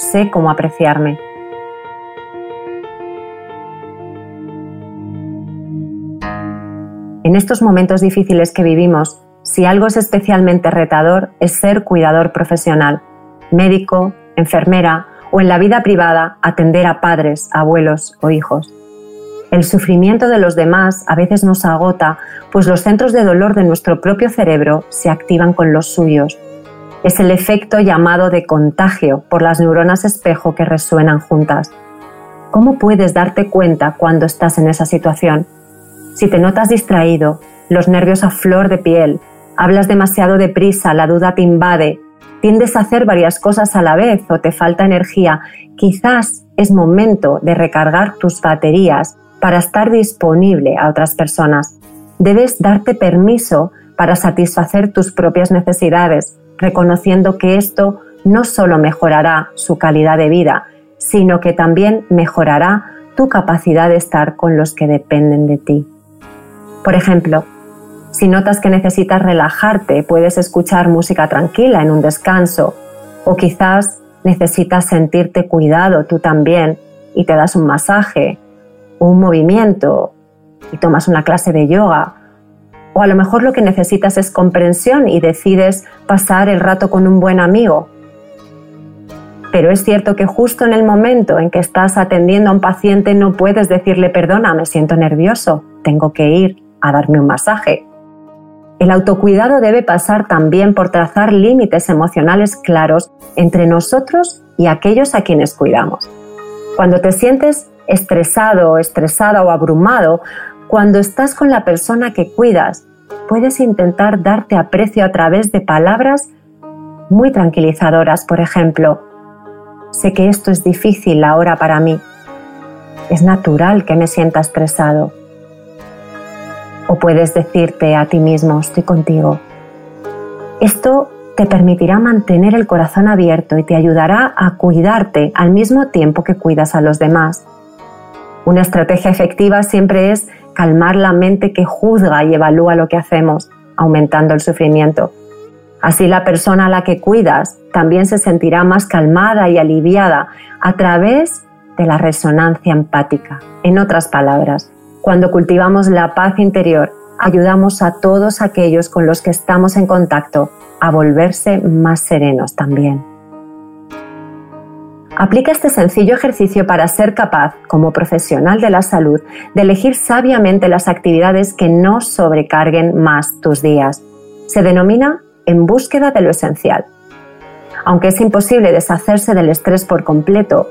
sé cómo apreciarme. En estos momentos difíciles que vivimos, si algo es especialmente retador es ser cuidador profesional, médico, enfermera o en la vida privada atender a padres, abuelos o hijos. El sufrimiento de los demás a veces nos agota, pues los centros de dolor de nuestro propio cerebro se activan con los suyos. Es el efecto llamado de contagio por las neuronas espejo que resuenan juntas. ¿Cómo puedes darte cuenta cuando estás en esa situación? Si te notas distraído, los nervios a flor de piel, hablas demasiado deprisa, la duda te invade, tiendes a hacer varias cosas a la vez o te falta energía, quizás es momento de recargar tus baterías para estar disponible a otras personas. Debes darte permiso para satisfacer tus propias necesidades, reconociendo que esto no solo mejorará su calidad de vida, sino que también mejorará tu capacidad de estar con los que dependen de ti. Por ejemplo, si notas que necesitas relajarte, puedes escuchar música tranquila en un descanso o quizás necesitas sentirte cuidado tú también y te das un masaje un movimiento y tomas una clase de yoga. O a lo mejor lo que necesitas es comprensión y decides pasar el rato con un buen amigo. Pero es cierto que justo en el momento en que estás atendiendo a un paciente no puedes decirle perdona, me siento nervioso, tengo que ir a darme un masaje. El autocuidado debe pasar también por trazar límites emocionales claros entre nosotros y aquellos a quienes cuidamos. Cuando te sientes estresado, estresada o abrumado, cuando estás con la persona que cuidas, puedes intentar darte aprecio a través de palabras muy tranquilizadoras, por ejemplo, sé que esto es difícil ahora para mí. Es natural que me sienta estresado. O puedes decirte a ti mismo, estoy contigo. Esto te permitirá mantener el corazón abierto y te ayudará a cuidarte al mismo tiempo que cuidas a los demás. Una estrategia efectiva siempre es calmar la mente que juzga y evalúa lo que hacemos, aumentando el sufrimiento. Así la persona a la que cuidas también se sentirá más calmada y aliviada a través de la resonancia empática. En otras palabras, cuando cultivamos la paz interior, ayudamos a todos aquellos con los que estamos en contacto a volverse más serenos también. Aplica este sencillo ejercicio para ser capaz, como profesional de la salud, de elegir sabiamente las actividades que no sobrecarguen más tus días. Se denomina en búsqueda de lo esencial. Aunque es imposible deshacerse del estrés por completo,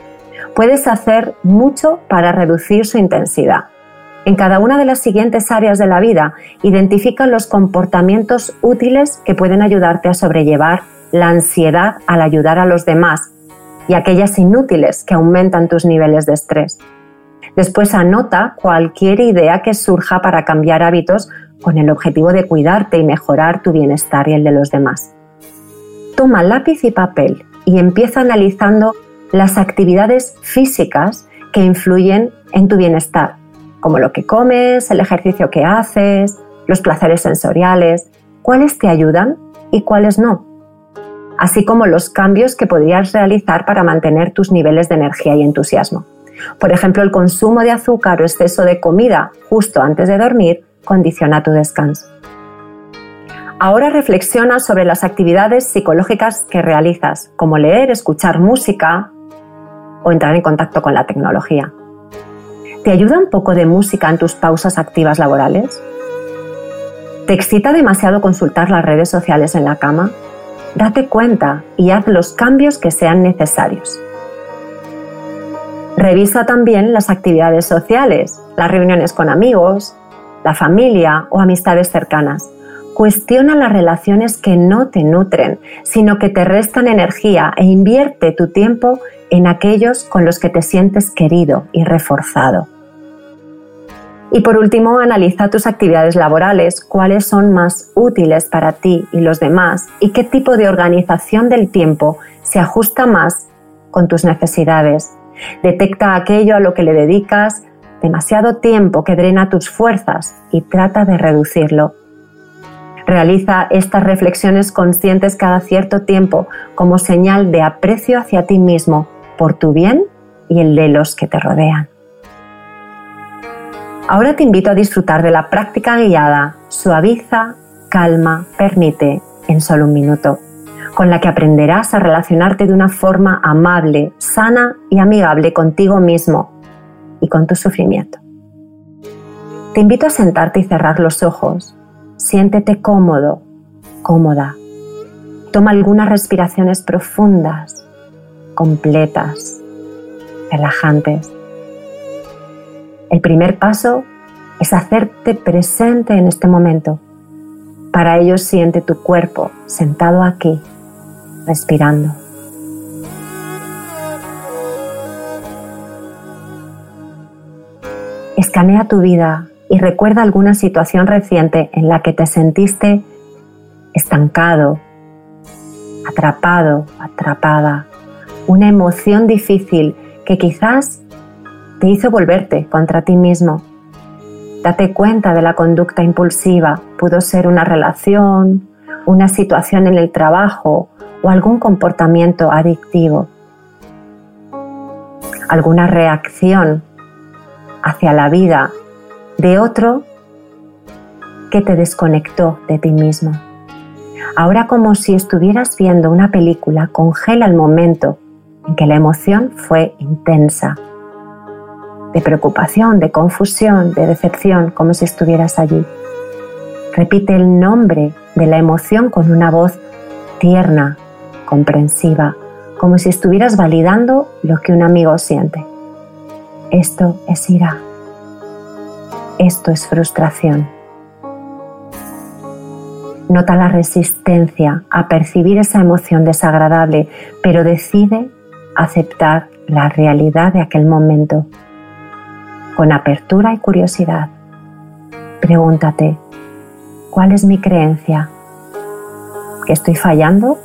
puedes hacer mucho para reducir su intensidad. En cada una de las siguientes áreas de la vida, identifica los comportamientos útiles que pueden ayudarte a sobrellevar la ansiedad al ayudar a los demás y aquellas inútiles que aumentan tus niveles de estrés. Después anota cualquier idea que surja para cambiar hábitos con el objetivo de cuidarte y mejorar tu bienestar y el de los demás. Toma lápiz y papel y empieza analizando las actividades físicas que influyen en tu bienestar como lo que comes, el ejercicio que haces, los placeres sensoriales, cuáles te ayudan y cuáles no, así como los cambios que podrías realizar para mantener tus niveles de energía y entusiasmo. Por ejemplo, el consumo de azúcar o exceso de comida justo antes de dormir condiciona tu descanso. Ahora reflexiona sobre las actividades psicológicas que realizas, como leer, escuchar música o entrar en contacto con la tecnología. ¿Te ayuda un poco de música en tus pausas activas laborales? ¿Te excita demasiado consultar las redes sociales en la cama? Date cuenta y haz los cambios que sean necesarios. Revisa también las actividades sociales, las reuniones con amigos, la familia o amistades cercanas. Cuestiona las relaciones que no te nutren, sino que te restan energía e invierte tu tiempo en aquellos con los que te sientes querido y reforzado. Y por último, analiza tus actividades laborales, cuáles son más útiles para ti y los demás y qué tipo de organización del tiempo se ajusta más con tus necesidades. Detecta aquello a lo que le dedicas demasiado tiempo que drena tus fuerzas y trata de reducirlo. Realiza estas reflexiones conscientes cada cierto tiempo como señal de aprecio hacia ti mismo por tu bien y el de los que te rodean. Ahora te invito a disfrutar de la práctica guiada Suaviza, calma, permite en solo un minuto, con la que aprenderás a relacionarte de una forma amable, sana y amigable contigo mismo y con tu sufrimiento. Te invito a sentarte y cerrar los ojos. Siéntete cómodo, cómoda. Toma algunas respiraciones profundas, completas, relajantes. El primer paso es hacerte presente en este momento. Para ello siente tu cuerpo sentado aquí, respirando. Escanea tu vida y recuerda alguna situación reciente en la que te sentiste estancado, atrapado, atrapada, una emoción difícil que quizás te hizo volverte contra ti mismo. Date cuenta de la conducta impulsiva. Pudo ser una relación, una situación en el trabajo o algún comportamiento adictivo. Alguna reacción hacia la vida de otro que te desconectó de ti mismo. Ahora como si estuvieras viendo una película, congela el momento en que la emoción fue intensa, de preocupación, de confusión, de decepción, como si estuvieras allí. Repite el nombre de la emoción con una voz tierna, comprensiva, como si estuvieras validando lo que un amigo siente. Esto es ira. Esto es frustración. Nota la resistencia a percibir esa emoción desagradable, pero decide aceptar la realidad de aquel momento con apertura y curiosidad. Pregúntate, ¿cuál es mi creencia? ¿Que estoy fallando?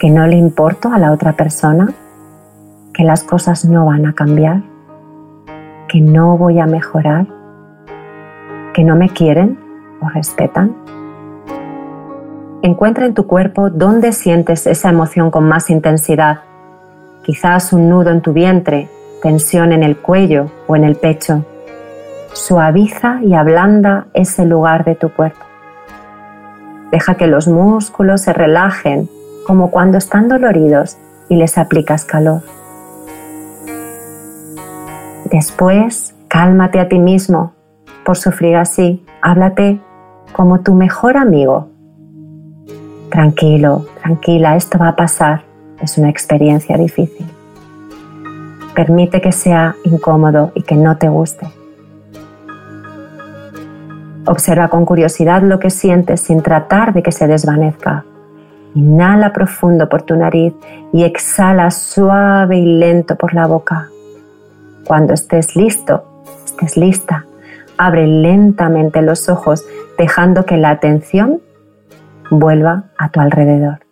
¿Que no le importo a la otra persona? ¿Que las cosas no van a cambiar? ¿Que no voy a mejorar? que no me quieren o respetan? Encuentra en tu cuerpo dónde sientes esa emoción con más intensidad. Quizás un nudo en tu vientre, tensión en el cuello o en el pecho. Suaviza y ablanda ese lugar de tu cuerpo. Deja que los músculos se relajen como cuando están doloridos y les aplicas calor. Después, cálmate a ti mismo por sufrir así. Háblate como tu mejor amigo. Tranquilo, tranquila, esto va a pasar. Es una experiencia difícil. Permite que sea incómodo y que no te guste. Observa con curiosidad lo que sientes sin tratar de que se desvanezca. Inhala profundo por tu nariz y exhala suave y lento por la boca. Cuando estés listo, estés lista, Abre lentamente los ojos dejando que la atención vuelva a tu alrededor.